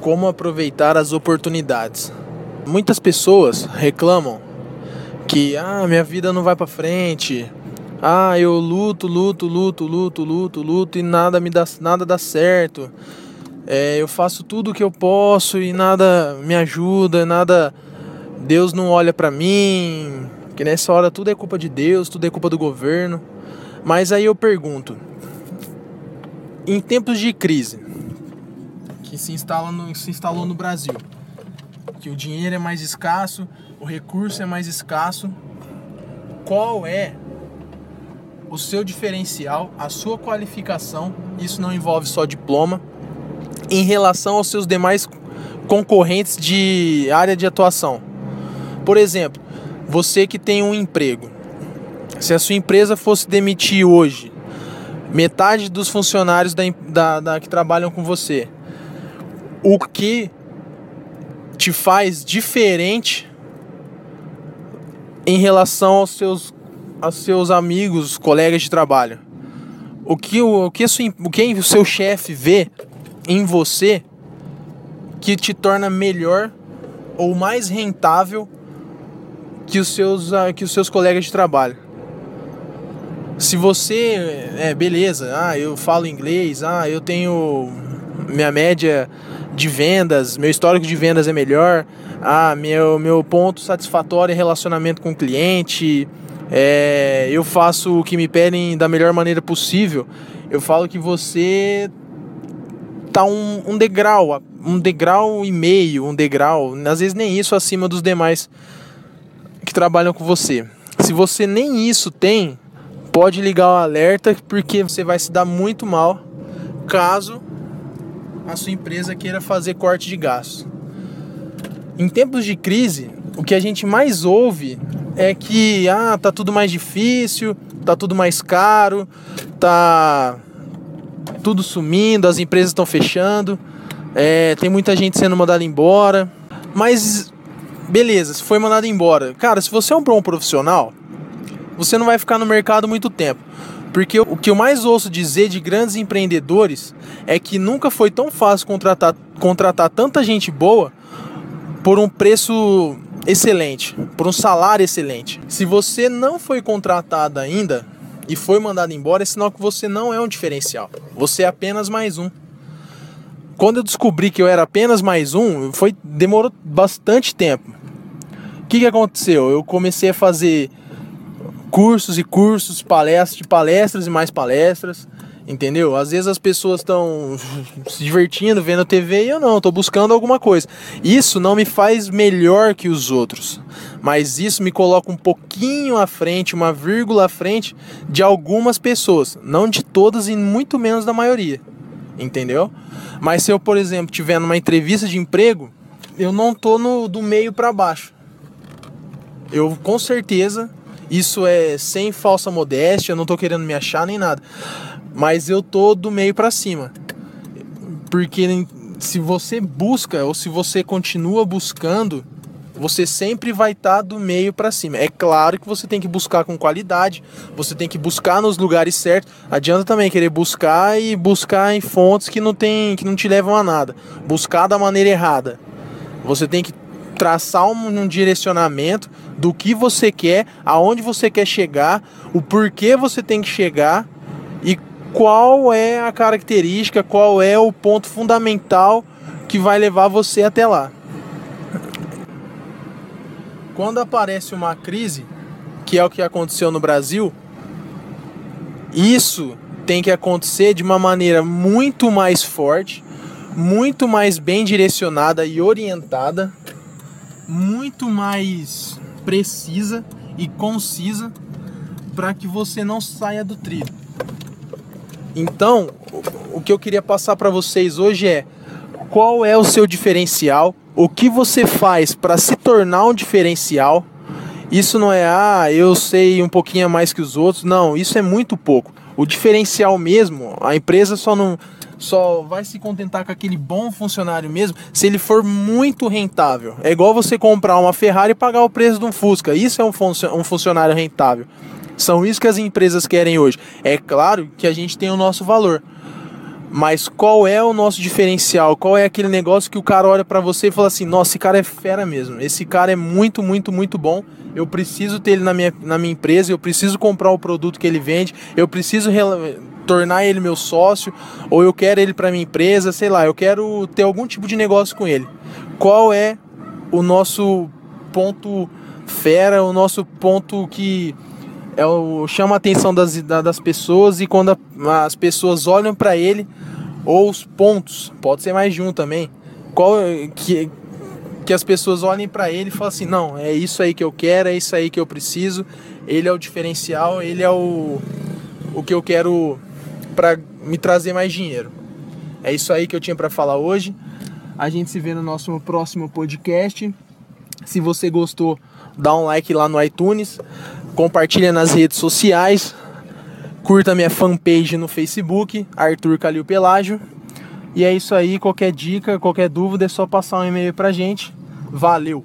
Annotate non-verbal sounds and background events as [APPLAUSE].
Como aproveitar as oportunidades. Muitas pessoas reclamam que ah, minha vida não vai para frente. Ah, eu luto, luto, luto, luto, luto, luto e nada me dá nada dá certo. É, eu faço tudo o que eu posso e nada me ajuda, nada Deus não olha para mim. Que nessa hora tudo é culpa de Deus, tudo é culpa do governo. Mas aí eu pergunto, em tempos de crise, que se, instala no, se instalou no Brasil, que o dinheiro é mais escasso, o recurso é mais escasso, qual é o seu diferencial, a sua qualificação? Isso não envolve só diploma, em relação aos seus demais concorrentes de área de atuação. Por exemplo, você que tem um emprego, se a sua empresa fosse demitir hoje metade dos funcionários da, da, da que trabalham com você, o que te faz diferente em relação aos seus, aos seus amigos, colegas de trabalho. O que o, o, que, sua, o, que o seu chefe vê em você que te torna melhor ou mais rentável que os seus, ah, que os seus colegas de trabalho. Se você, é beleza, ah, eu falo inglês, ah, eu tenho minha média de vendas, meu histórico de vendas é melhor, ah, meu, meu ponto satisfatório é relacionamento com o cliente, é, eu faço o que me pedem da melhor maneira possível. Eu falo que você tá um, um degrau, um degrau e meio, um degrau, às vezes nem isso acima dos demais que trabalham com você. Se você nem isso tem, pode ligar o alerta porque você vai se dar muito mal caso a sua empresa queira fazer corte de gastos. Em tempos de crise, o que a gente mais ouve é que ah, tá tudo mais difícil, tá tudo mais caro, tá tudo sumindo, as empresas estão fechando, é, tem muita gente sendo mandada embora. Mas beleza, se foi mandado embora. Cara, se você é um bom profissional, você não vai ficar no mercado muito tempo. Porque o que eu mais ouço dizer de grandes empreendedores é que nunca foi tão fácil contratar, contratar tanta gente boa por um preço excelente, por um salário excelente. Se você não foi contratado ainda e foi mandado embora, é sinal que você não é um diferencial. Você é apenas mais um. Quando eu descobri que eu era apenas mais um, foi demorou bastante tempo. O que, que aconteceu? Eu comecei a fazer cursos e cursos, palestras de palestras e mais palestras, entendeu? Às vezes as pessoas estão [LAUGHS] se divertindo vendo TV e eu não, estou buscando alguma coisa. Isso não me faz melhor que os outros, mas isso me coloca um pouquinho à frente, uma vírgula à frente de algumas pessoas, não de todas e muito menos da maioria, entendeu? Mas se eu, por exemplo, tiver numa entrevista de emprego, eu não tô no do meio para baixo. Eu com certeza isso é sem falsa modéstia, eu não tô querendo me achar nem nada. Mas eu tô do meio para cima. Porque se você busca ou se você continua buscando, você sempre vai estar tá do meio para cima. É claro que você tem que buscar com qualidade, você tem que buscar nos lugares certos. Adianta também querer buscar e buscar em fontes que não tem, que não te levam a nada. Buscar da maneira errada. Você tem que traçar um, um direcionamento do que você quer, aonde você quer chegar, o porquê você tem que chegar e qual é a característica, qual é o ponto fundamental que vai levar você até lá. Quando aparece uma crise, que é o que aconteceu no Brasil, isso tem que acontecer de uma maneira muito mais forte, muito mais bem direcionada e orientada muito mais precisa e concisa para que você não saia do trilho. Então, o que eu queria passar para vocês hoje é qual é o seu diferencial, o que você faz para se tornar um diferencial. Isso não é, ah, eu sei um pouquinho mais que os outros. Não, isso é muito pouco. O diferencial mesmo, a empresa só não só vai se contentar com aquele bom funcionário mesmo se ele for muito rentável. É igual você comprar uma Ferrari e pagar o preço de um Fusca. Isso é um, fun um funcionário rentável. São isso que as empresas querem hoje. É claro que a gente tem o nosso valor. Mas qual é o nosso diferencial? Qual é aquele negócio que o cara olha para você e fala assim: "Nossa, esse cara é fera mesmo. Esse cara é muito, muito, muito bom. Eu preciso ter ele na minha, na minha empresa, eu preciso comprar o produto que ele vende, eu preciso tornar ele meu sócio, ou eu quero ele para minha empresa, sei lá, eu quero ter algum tipo de negócio com ele. Qual é o nosso ponto fera, o nosso ponto que é o, chama a atenção das, das pessoas e quando a, as pessoas olham para ele, ou os pontos, pode ser mais de um também, qual que, que as pessoas olhem para ele e falem assim: não, é isso aí que eu quero, é isso aí que eu preciso, ele é o diferencial, ele é o, o que eu quero para me trazer mais dinheiro. É isso aí que eu tinha para falar hoje. A gente se vê no nosso próximo podcast. Se você gostou, dá um like lá no iTunes, compartilha nas redes sociais, curta minha fanpage no Facebook, Arthur Calil Pelágio. E é isso aí, qualquer dica, qualquer dúvida é só passar um e-mail pra gente. Valeu!